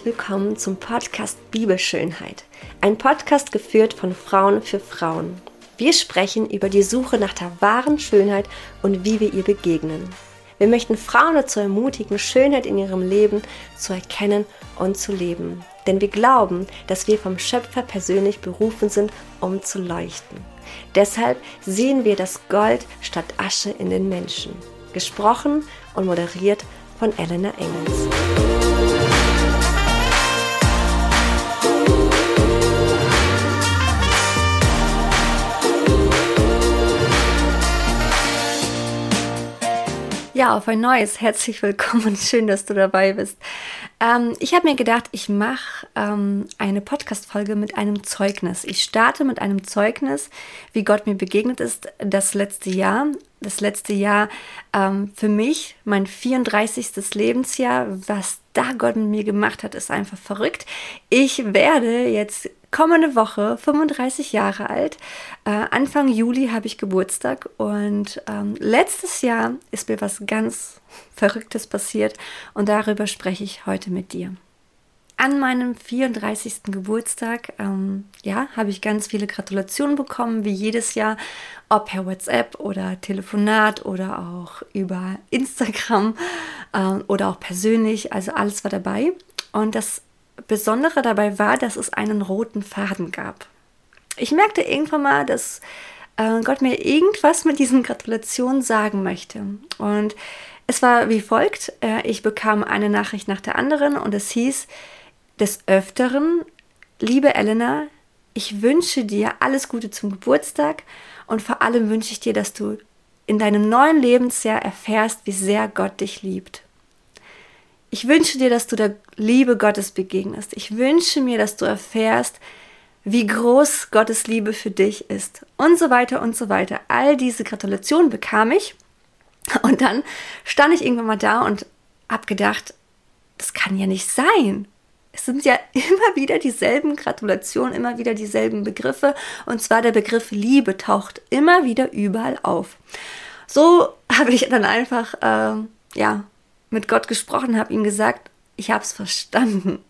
herzlich willkommen zum Podcast Bibelschönheit. Ein Podcast geführt von Frauen für Frauen. Wir sprechen über die Suche nach der wahren Schönheit und wie wir ihr begegnen. Wir möchten Frauen dazu ermutigen, Schönheit in ihrem Leben zu erkennen und zu leben. Denn wir glauben, dass wir vom Schöpfer persönlich berufen sind, um zu leuchten. Deshalb sehen wir das Gold statt Asche in den Menschen. Gesprochen und moderiert von Elena Engels. Ja, auf ein neues. Herzlich willkommen und schön, dass du dabei bist. Ähm, ich habe mir gedacht, ich mache ähm, eine Podcast-Folge mit einem Zeugnis. Ich starte mit einem Zeugnis, wie Gott mir begegnet ist das letzte Jahr. Das letzte Jahr ähm, für mich, mein 34. Lebensjahr, was da Gott mit mir gemacht hat, ist einfach verrückt. Ich werde jetzt kommende Woche 35 Jahre alt. Äh, Anfang Juli habe ich Geburtstag und ähm, letztes Jahr ist mir was ganz Verrücktes passiert und darüber spreche ich heute mit dir. An meinem 34. Geburtstag, ähm, ja, habe ich ganz viele Gratulationen bekommen, wie jedes Jahr, ob per WhatsApp oder Telefonat oder auch über Instagram äh, oder auch persönlich. Also alles war dabei. Und das Besondere dabei war, dass es einen roten Faden gab. Ich merkte irgendwann mal, dass äh, Gott mir irgendwas mit diesen Gratulationen sagen möchte. Und es war wie folgt: äh, Ich bekam eine Nachricht nach der anderen und es hieß des Öfteren, liebe Elena, ich wünsche dir alles Gute zum Geburtstag und vor allem wünsche ich dir, dass du in deinem neuen Lebensjahr erfährst, wie sehr Gott dich liebt. Ich wünsche dir, dass du der Liebe Gottes begegnest. Ich wünsche mir, dass du erfährst, wie groß Gottes Liebe für dich ist. Und so weiter und so weiter. All diese Gratulationen bekam ich. Und dann stand ich irgendwann mal da und habe gedacht, das kann ja nicht sein. Es sind ja immer wieder dieselben Gratulationen, immer wieder dieselben Begriffe. Und zwar der Begriff Liebe taucht immer wieder überall auf. So habe ich dann einfach, äh, ja, mit Gott gesprochen, habe ihm gesagt, ich habe es verstanden.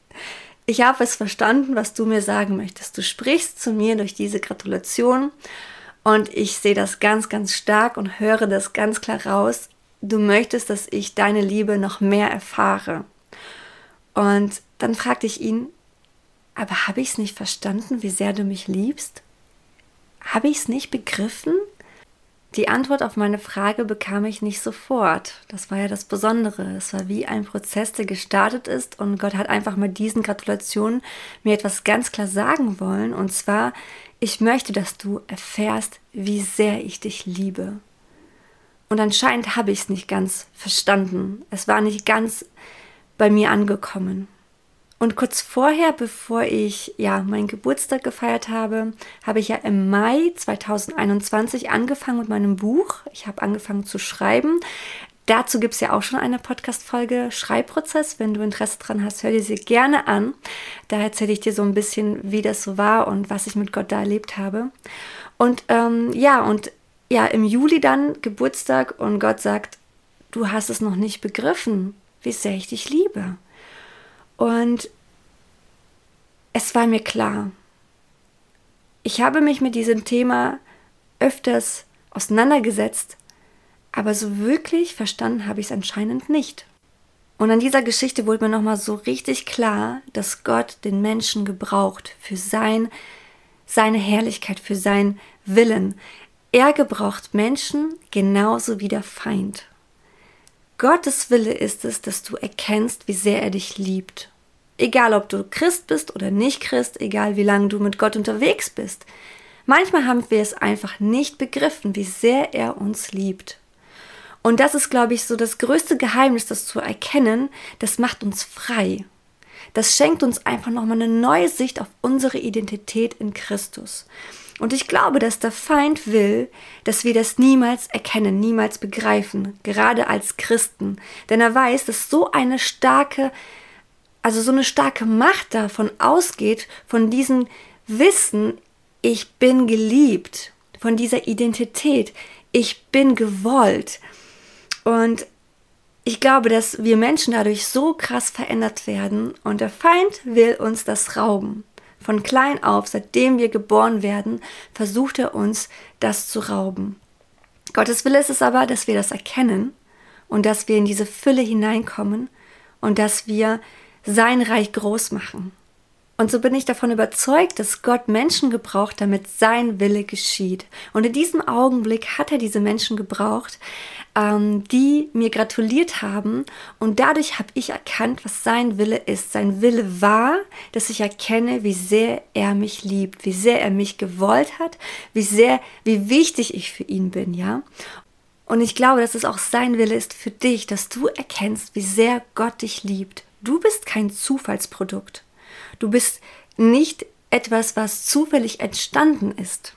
Ich habe es verstanden, was du mir sagen möchtest. Du sprichst zu mir durch diese Gratulation und ich sehe das ganz, ganz stark und höre das ganz klar raus. Du möchtest, dass ich deine Liebe noch mehr erfahre. Und dann fragte ich ihn, aber habe ich es nicht verstanden, wie sehr du mich liebst? Habe ich es nicht begriffen? Die Antwort auf meine Frage bekam ich nicht sofort. Das war ja das Besondere. Es war wie ein Prozess, der gestartet ist und Gott hat einfach mit diesen Gratulationen mir etwas ganz klar sagen wollen. Und zwar, ich möchte, dass du erfährst, wie sehr ich dich liebe. Und anscheinend habe ich es nicht ganz verstanden. Es war nicht ganz bei mir angekommen. Und kurz vorher, bevor ich ja meinen Geburtstag gefeiert habe, habe ich ja im Mai 2021 angefangen mit meinem Buch. Ich habe angefangen zu schreiben. Dazu gibt es ja auch schon eine Podcast-Folge Schreibprozess. Wenn du Interesse dran hast, hör dir sie gerne an. Da erzähle ich dir so ein bisschen, wie das so war und was ich mit Gott da erlebt habe. Und ähm, ja, und ja, im Juli dann Geburtstag und Gott sagt, du hast es noch nicht begriffen, wie sehr ich dich liebe. Und es war mir klar, ich habe mich mit diesem Thema öfters auseinandergesetzt, aber so wirklich verstanden habe ich es anscheinend nicht. Und an dieser Geschichte wurde mir nochmal so richtig klar, dass Gott den Menschen gebraucht für sein, seine Herrlichkeit, für seinen Willen. Er gebraucht Menschen genauso wie der Feind. Gottes Wille ist es, dass du erkennst, wie sehr er dich liebt. Egal, ob du Christ bist oder nicht Christ, egal wie lange du mit Gott unterwegs bist. Manchmal haben wir es einfach nicht begriffen, wie sehr er uns liebt. Und das ist, glaube ich, so das größte Geheimnis, das zu erkennen, das macht uns frei. Das schenkt uns einfach nochmal eine neue Sicht auf unsere Identität in Christus. Und ich glaube, dass der Feind will, dass wir das niemals erkennen, niemals begreifen, gerade als Christen. Denn er weiß, dass so eine starke, also so eine starke Macht davon ausgeht, von diesem Wissen, ich bin geliebt, von dieser Identität, ich bin gewollt. Und ich glaube, dass wir Menschen dadurch so krass verändert werden und der Feind will uns das rauben. Von klein auf, seitdem wir geboren werden, versucht er uns, das zu rauben. Gottes Wille ist es aber, dass wir das erkennen und dass wir in diese Fülle hineinkommen und dass wir sein Reich groß machen. Und so bin ich davon überzeugt, dass Gott Menschen gebraucht, damit sein Wille geschieht. Und in diesem Augenblick hat er diese Menschen gebraucht, ähm, die mir gratuliert haben. Und dadurch habe ich erkannt, was sein Wille ist. Sein Wille war, dass ich erkenne, wie sehr er mich liebt, wie sehr er mich gewollt hat, wie sehr, wie wichtig ich für ihn bin, ja. Und ich glaube, dass es auch sein Wille ist für dich, dass du erkennst, wie sehr Gott dich liebt. Du bist kein Zufallsprodukt. Du bist nicht etwas, was zufällig entstanden ist.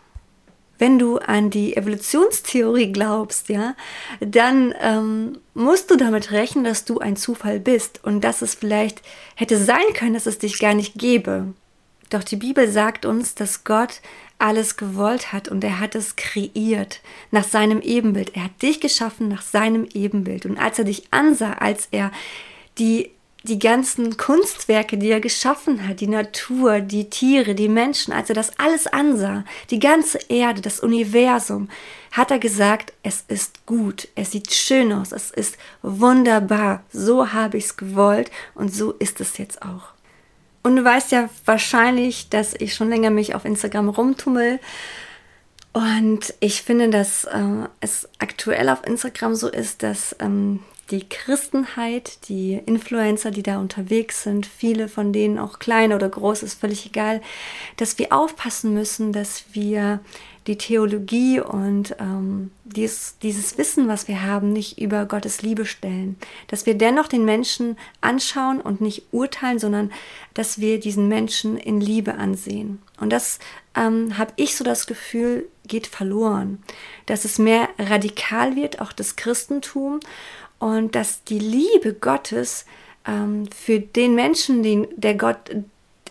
Wenn du an die Evolutionstheorie glaubst, ja, dann ähm, musst du damit rechnen, dass du ein Zufall bist und dass es vielleicht hätte sein können, dass es dich gar nicht gäbe. Doch die Bibel sagt uns, dass Gott alles gewollt hat und er hat es kreiert nach seinem Ebenbild. Er hat dich geschaffen nach seinem Ebenbild. Und als er dich ansah, als er die die ganzen Kunstwerke, die er geschaffen hat, die Natur, die Tiere, die Menschen, als er das alles ansah, die ganze Erde, das Universum, hat er gesagt, es ist gut, es sieht schön aus, es ist wunderbar, so habe ich es gewollt und so ist es jetzt auch. Und du weißt ja wahrscheinlich, dass ich schon länger mich auf Instagram rumtummel. Und ich finde, dass äh, es aktuell auf Instagram so ist, dass ähm, die Christenheit, die Influencer, die da unterwegs sind, viele von denen auch klein oder groß, ist völlig egal, dass wir aufpassen müssen, dass wir die Theologie und ähm, dies, dieses Wissen, was wir haben, nicht über Gottes Liebe stellen. Dass wir dennoch den Menschen anschauen und nicht urteilen, sondern dass wir diesen Menschen in Liebe ansehen. Und das ähm, habe ich so das Gefühl, geht verloren. Dass es mehr radikal wird, auch das Christentum und dass die Liebe Gottes ähm, für den Menschen, den der Gott,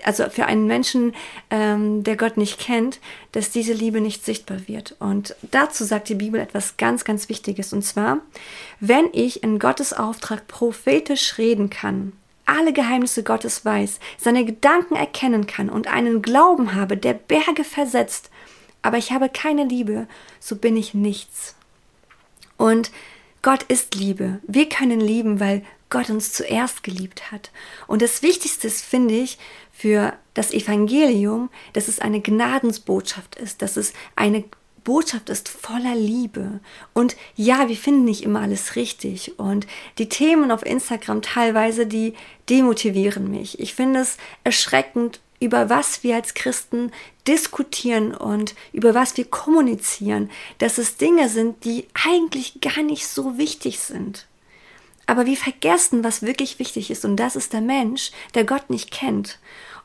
also für einen Menschen, ähm, der Gott nicht kennt, dass diese Liebe nicht sichtbar wird. Und dazu sagt die Bibel etwas ganz, ganz Wichtiges. Und zwar, wenn ich in Gottes Auftrag prophetisch reden kann, alle Geheimnisse Gottes weiß, seine Gedanken erkennen kann und einen Glauben habe, der Berge versetzt, aber ich habe keine Liebe, so bin ich nichts. Und Gott ist Liebe. Wir können lieben, weil Gott uns zuerst geliebt hat. Und das Wichtigste ist, finde ich, für das Evangelium, dass es eine Gnadensbotschaft ist, dass es eine Botschaft ist voller Liebe. Und ja, wir finden nicht immer alles richtig. Und die Themen auf Instagram teilweise, die demotivieren mich. Ich finde es erschreckend, über was wir als Christen diskutieren und über was wir kommunizieren, dass es Dinge sind, die eigentlich gar nicht so wichtig sind. Aber wir vergessen, was wirklich wichtig ist, und das ist der Mensch, der Gott nicht kennt.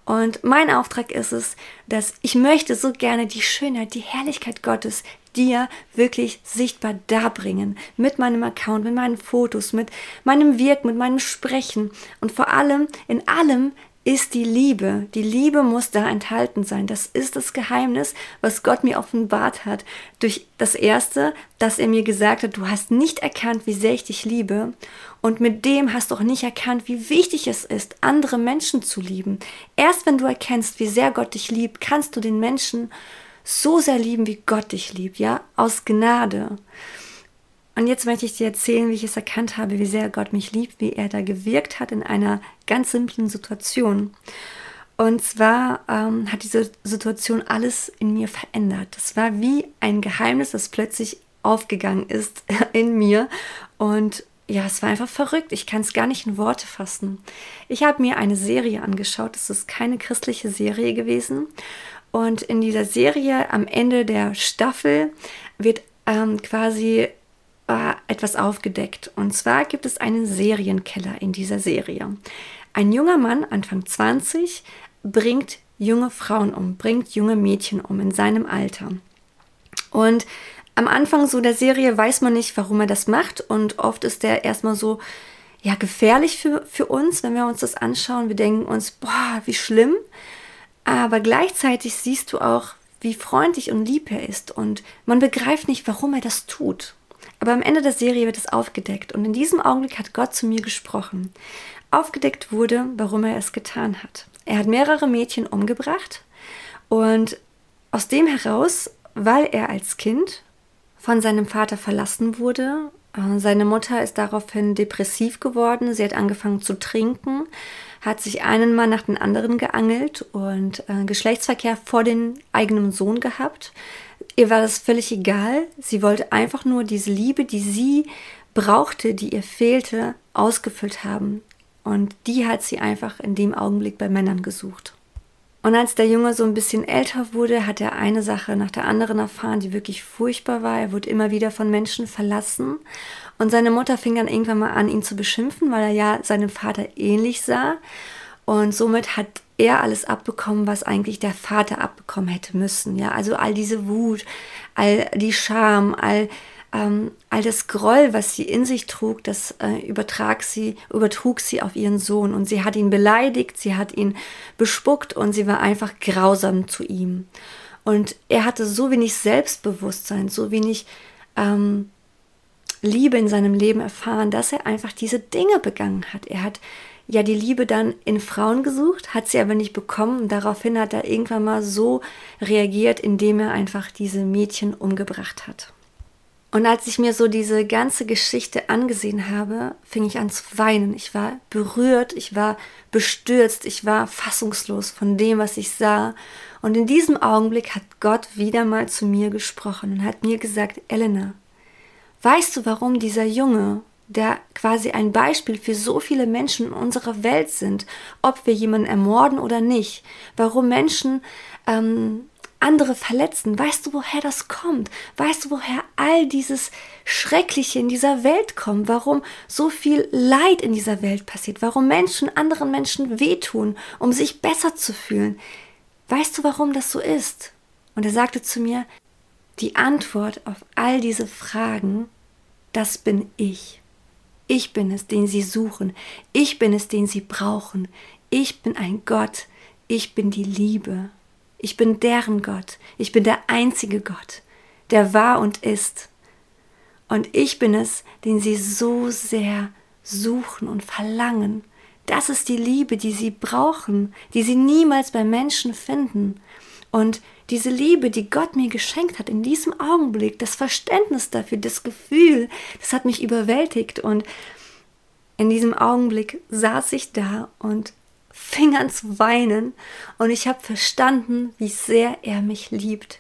Und mein Auftrag ist es, dass ich möchte so gerne die Schönheit, die Herrlichkeit Gottes dir wirklich sichtbar darbringen. Mit meinem Account, mit meinen Fotos, mit meinem Wirken, mit meinem Sprechen und vor allem in allem ist die Liebe. Die Liebe muss da enthalten sein. Das ist das Geheimnis, was Gott mir offenbart hat. Durch das Erste, dass er mir gesagt hat, du hast nicht erkannt, wie sehr ich dich liebe. Und mit dem hast du auch nicht erkannt, wie wichtig es ist, andere Menschen zu lieben. Erst wenn du erkennst, wie sehr Gott dich liebt, kannst du den Menschen so sehr lieben, wie Gott dich liebt, ja, aus Gnade. Und jetzt möchte ich dir erzählen, wie ich es erkannt habe, wie sehr Gott mich liebt, wie er da gewirkt hat in einer ganz simplen Situation. Und zwar ähm, hat diese Situation alles in mir verändert. Das war wie ein Geheimnis, das plötzlich aufgegangen ist in mir. Und ja, es war einfach verrückt. Ich kann es gar nicht in Worte fassen. Ich habe mir eine Serie angeschaut. Es ist keine christliche Serie gewesen. Und in dieser Serie am Ende der Staffel wird ähm, quasi etwas aufgedeckt. Und zwar gibt es einen Serienkeller in dieser Serie. Ein junger Mann, Anfang 20, bringt junge Frauen um, bringt junge Mädchen um in seinem Alter. Und am Anfang so der Serie weiß man nicht, warum er das macht. Und oft ist der erstmal so, ja, gefährlich für, für uns, wenn wir uns das anschauen. Wir denken uns, boah, wie schlimm. Aber gleichzeitig siehst du auch, wie freundlich und lieb er ist. Und man begreift nicht, warum er das tut. Aber am Ende der Serie wird es aufgedeckt und in diesem Augenblick hat Gott zu mir gesprochen. Aufgedeckt wurde, warum er es getan hat. Er hat mehrere Mädchen umgebracht und aus dem heraus, weil er als Kind von seinem Vater verlassen wurde, äh, seine Mutter ist daraufhin depressiv geworden, sie hat angefangen zu trinken, hat sich einen Mann nach dem anderen geangelt und äh, Geschlechtsverkehr vor den eigenen Sohn gehabt. Ihr war das völlig egal. Sie wollte einfach nur diese Liebe, die sie brauchte, die ihr fehlte, ausgefüllt haben. Und die hat sie einfach in dem Augenblick bei Männern gesucht. Und als der Junge so ein bisschen älter wurde, hat er eine Sache nach der anderen erfahren, die wirklich furchtbar war. Er wurde immer wieder von Menschen verlassen. Und seine Mutter fing dann irgendwann mal an, ihn zu beschimpfen, weil er ja seinem Vater ähnlich sah. Und somit hat er alles abbekommen, was eigentlich der Vater abbekommen hätte müssen. Ja, also all diese Wut, all die Scham, all, ähm, all das Groll, was sie in sich trug, das äh, übertrag sie, übertrug sie auf ihren Sohn. Und sie hat ihn beleidigt, sie hat ihn bespuckt und sie war einfach grausam zu ihm. Und er hatte so wenig Selbstbewusstsein, so wenig ähm, Liebe in seinem Leben erfahren, dass er einfach diese Dinge begangen hat. Er hat ja die Liebe dann in Frauen gesucht, hat sie aber nicht bekommen. Und daraufhin hat er irgendwann mal so reagiert, indem er einfach diese Mädchen umgebracht hat. Und als ich mir so diese ganze Geschichte angesehen habe, fing ich an zu weinen. Ich war berührt, ich war bestürzt, ich war fassungslos von dem, was ich sah. Und in diesem Augenblick hat Gott wieder mal zu mir gesprochen und hat mir gesagt, Elena, weißt du, warum dieser Junge der quasi ein Beispiel für so viele Menschen in unserer Welt sind, ob wir jemanden ermorden oder nicht, warum Menschen ähm, andere verletzen. Weißt du, woher das kommt? Weißt du, woher all dieses Schreckliche in dieser Welt kommt? Warum so viel Leid in dieser Welt passiert? Warum Menschen anderen Menschen wehtun, um sich besser zu fühlen? Weißt du, warum das so ist? Und er sagte zu mir, die Antwort auf all diese Fragen, das bin ich. Ich bin es, den sie suchen. Ich bin es, den sie brauchen. Ich bin ein Gott. Ich bin die Liebe. Ich bin deren Gott. Ich bin der einzige Gott, der war und ist. Und ich bin es, den sie so sehr suchen und verlangen. Das ist die Liebe, die sie brauchen, die sie niemals bei Menschen finden. Und diese Liebe, die Gott mir geschenkt hat in diesem Augenblick, das Verständnis dafür, das Gefühl, das hat mich überwältigt und in diesem Augenblick saß ich da und fing an zu weinen und ich habe verstanden, wie sehr er mich liebt,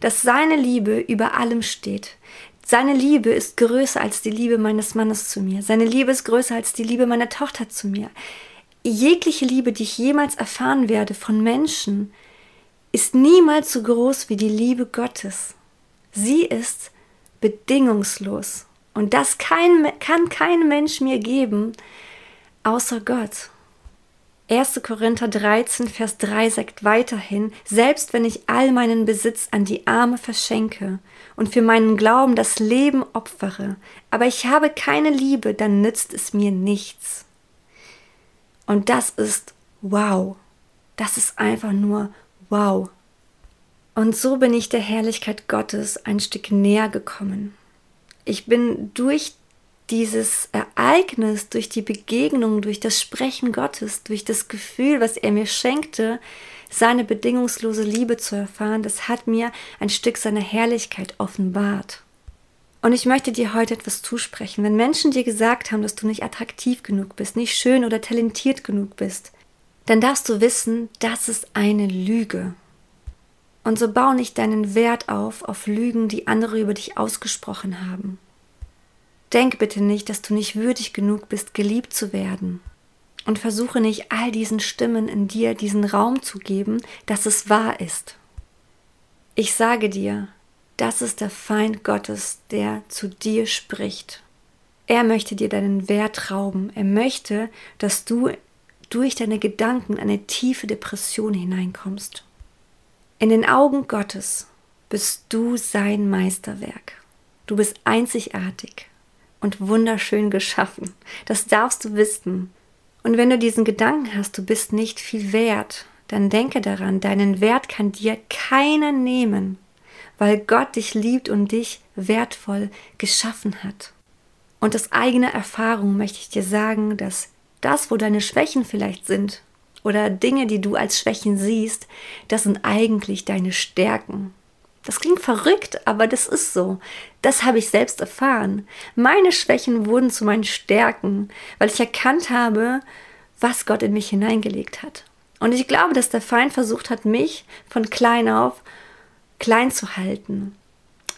dass seine Liebe über allem steht. Seine Liebe ist größer als die Liebe meines Mannes zu mir. Seine Liebe ist größer als die Liebe meiner Tochter zu mir. Jegliche Liebe, die ich jemals erfahren werde von Menschen, ist niemals so groß wie die Liebe Gottes. Sie ist bedingungslos. Und das kein, kann kein Mensch mir geben, außer Gott. 1. Korinther 13, Vers 3 sagt weiterhin, selbst wenn ich all meinen Besitz an die Arme verschenke und für meinen Glauben das Leben opfere, aber ich habe keine Liebe, dann nützt es mir nichts. Und das ist wow. Das ist einfach nur Wow. Und so bin ich der Herrlichkeit Gottes ein Stück näher gekommen. Ich bin durch dieses Ereignis, durch die Begegnung, durch das Sprechen Gottes, durch das Gefühl, was er mir schenkte, seine bedingungslose Liebe zu erfahren, das hat mir ein Stück seiner Herrlichkeit offenbart. Und ich möchte dir heute etwas zusprechen. Wenn Menschen dir gesagt haben, dass du nicht attraktiv genug bist, nicht schön oder talentiert genug bist, dann darfst du wissen, das ist eine Lüge. Und so bau nicht deinen Wert auf auf Lügen, die andere über dich ausgesprochen haben. Denk bitte nicht, dass du nicht würdig genug bist, geliebt zu werden. Und versuche nicht all diesen Stimmen in dir diesen Raum zu geben, dass es wahr ist. Ich sage dir, das ist der Feind Gottes, der zu dir spricht. Er möchte dir deinen Wert rauben. Er möchte, dass du durch deine Gedanken in eine tiefe Depression hineinkommst. In den Augen Gottes bist du sein Meisterwerk. Du bist einzigartig und wunderschön geschaffen. Das darfst du wissen. Und wenn du diesen Gedanken hast, du bist nicht viel wert, dann denke daran, deinen Wert kann dir keiner nehmen, weil Gott dich liebt und dich wertvoll geschaffen hat. Und aus eigener Erfahrung möchte ich dir sagen, dass das, wo deine Schwächen vielleicht sind oder Dinge, die du als Schwächen siehst, das sind eigentlich deine Stärken. Das klingt verrückt, aber das ist so. Das habe ich selbst erfahren. Meine Schwächen wurden zu meinen Stärken, weil ich erkannt habe, was Gott in mich hineingelegt hat. Und ich glaube, dass der Feind versucht hat, mich von klein auf klein zu halten,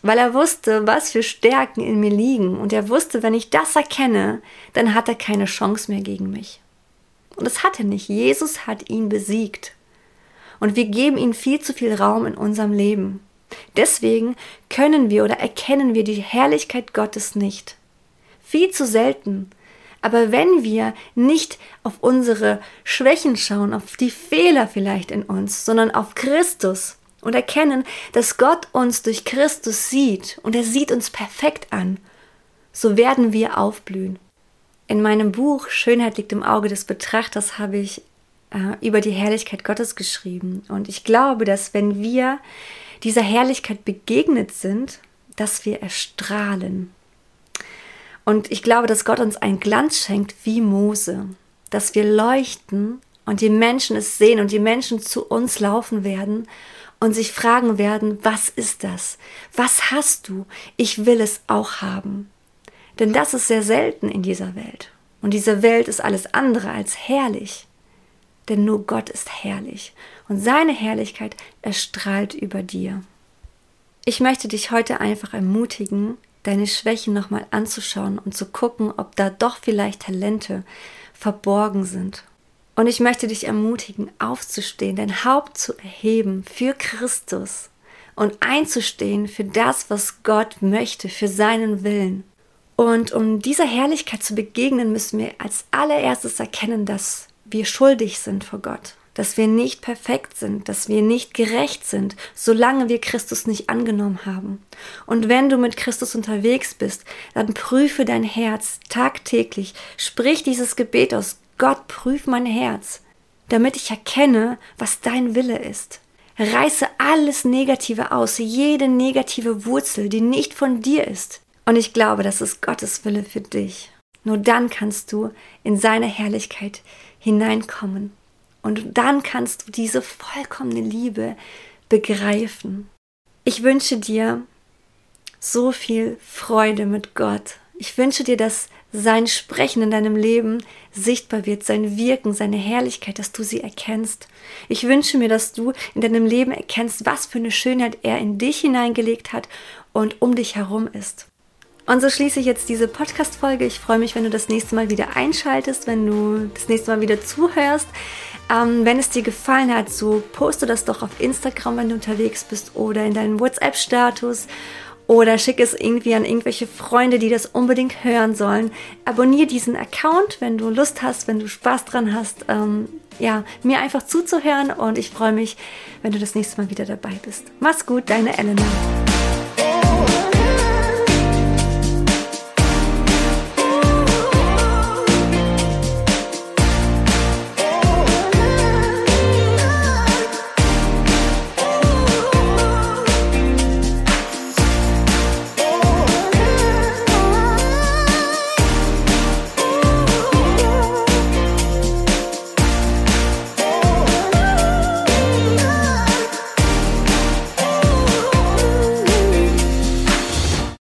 weil er wusste, was für Stärken in mir liegen. Und er wusste, wenn ich das erkenne, dann hat er keine Chance mehr gegen mich. Und das hat er nicht. Jesus hat ihn besiegt. Und wir geben ihm viel zu viel Raum in unserem Leben. Deswegen können wir oder erkennen wir die Herrlichkeit Gottes nicht. Viel zu selten. Aber wenn wir nicht auf unsere Schwächen schauen, auf die Fehler vielleicht in uns, sondern auf Christus und erkennen, dass Gott uns durch Christus sieht und er sieht uns perfekt an, so werden wir aufblühen. In meinem Buch Schönheit liegt im Auge des Betrachters habe ich äh, über die Herrlichkeit Gottes geschrieben. Und ich glaube, dass wenn wir dieser Herrlichkeit begegnet sind, dass wir erstrahlen. Und ich glaube, dass Gott uns einen Glanz schenkt wie Mose, dass wir leuchten und die Menschen es sehen und die Menschen zu uns laufen werden und sich fragen werden, was ist das? Was hast du? Ich will es auch haben. Denn das ist sehr selten in dieser Welt. Und diese Welt ist alles andere als herrlich. Denn nur Gott ist herrlich und seine Herrlichkeit erstrahlt über dir. Ich möchte dich heute einfach ermutigen, deine Schwächen nochmal anzuschauen und zu gucken, ob da doch vielleicht Talente verborgen sind. Und ich möchte dich ermutigen, aufzustehen, dein Haupt zu erheben für Christus und einzustehen für das, was Gott möchte, für seinen Willen. Und um dieser Herrlichkeit zu begegnen, müssen wir als allererstes erkennen, dass wir schuldig sind vor Gott dass wir nicht perfekt sind, dass wir nicht gerecht sind, solange wir Christus nicht angenommen haben. Und wenn du mit Christus unterwegs bist, dann prüfe dein Herz tagtäglich, sprich dieses Gebet aus, Gott, prüf mein Herz, damit ich erkenne, was dein Wille ist. Reiße alles Negative aus, jede negative Wurzel, die nicht von dir ist. Und ich glaube, das ist Gottes Wille für dich. Nur dann kannst du in seine Herrlichkeit hineinkommen. Und dann kannst du diese vollkommene Liebe begreifen. Ich wünsche dir so viel Freude mit Gott. Ich wünsche dir, dass sein Sprechen in deinem Leben sichtbar wird, sein Wirken, seine Herrlichkeit, dass du sie erkennst. Ich wünsche mir, dass du in deinem Leben erkennst, was für eine Schönheit er in dich hineingelegt hat und um dich herum ist. Und so schließe ich jetzt diese Podcast-Folge. Ich freue mich, wenn du das nächste Mal wieder einschaltest, wenn du das nächste Mal wieder zuhörst. Ähm, wenn es dir gefallen hat, so poste das doch auf Instagram, wenn du unterwegs bist oder in deinen WhatsApp-Status oder schick es irgendwie an irgendwelche Freunde, die das unbedingt hören sollen. Abonniere diesen Account, wenn du Lust hast, wenn du Spaß dran hast, ähm, ja, mir einfach zuzuhören und ich freue mich, wenn du das nächste Mal wieder dabei bist. Mach's gut, deine Elena.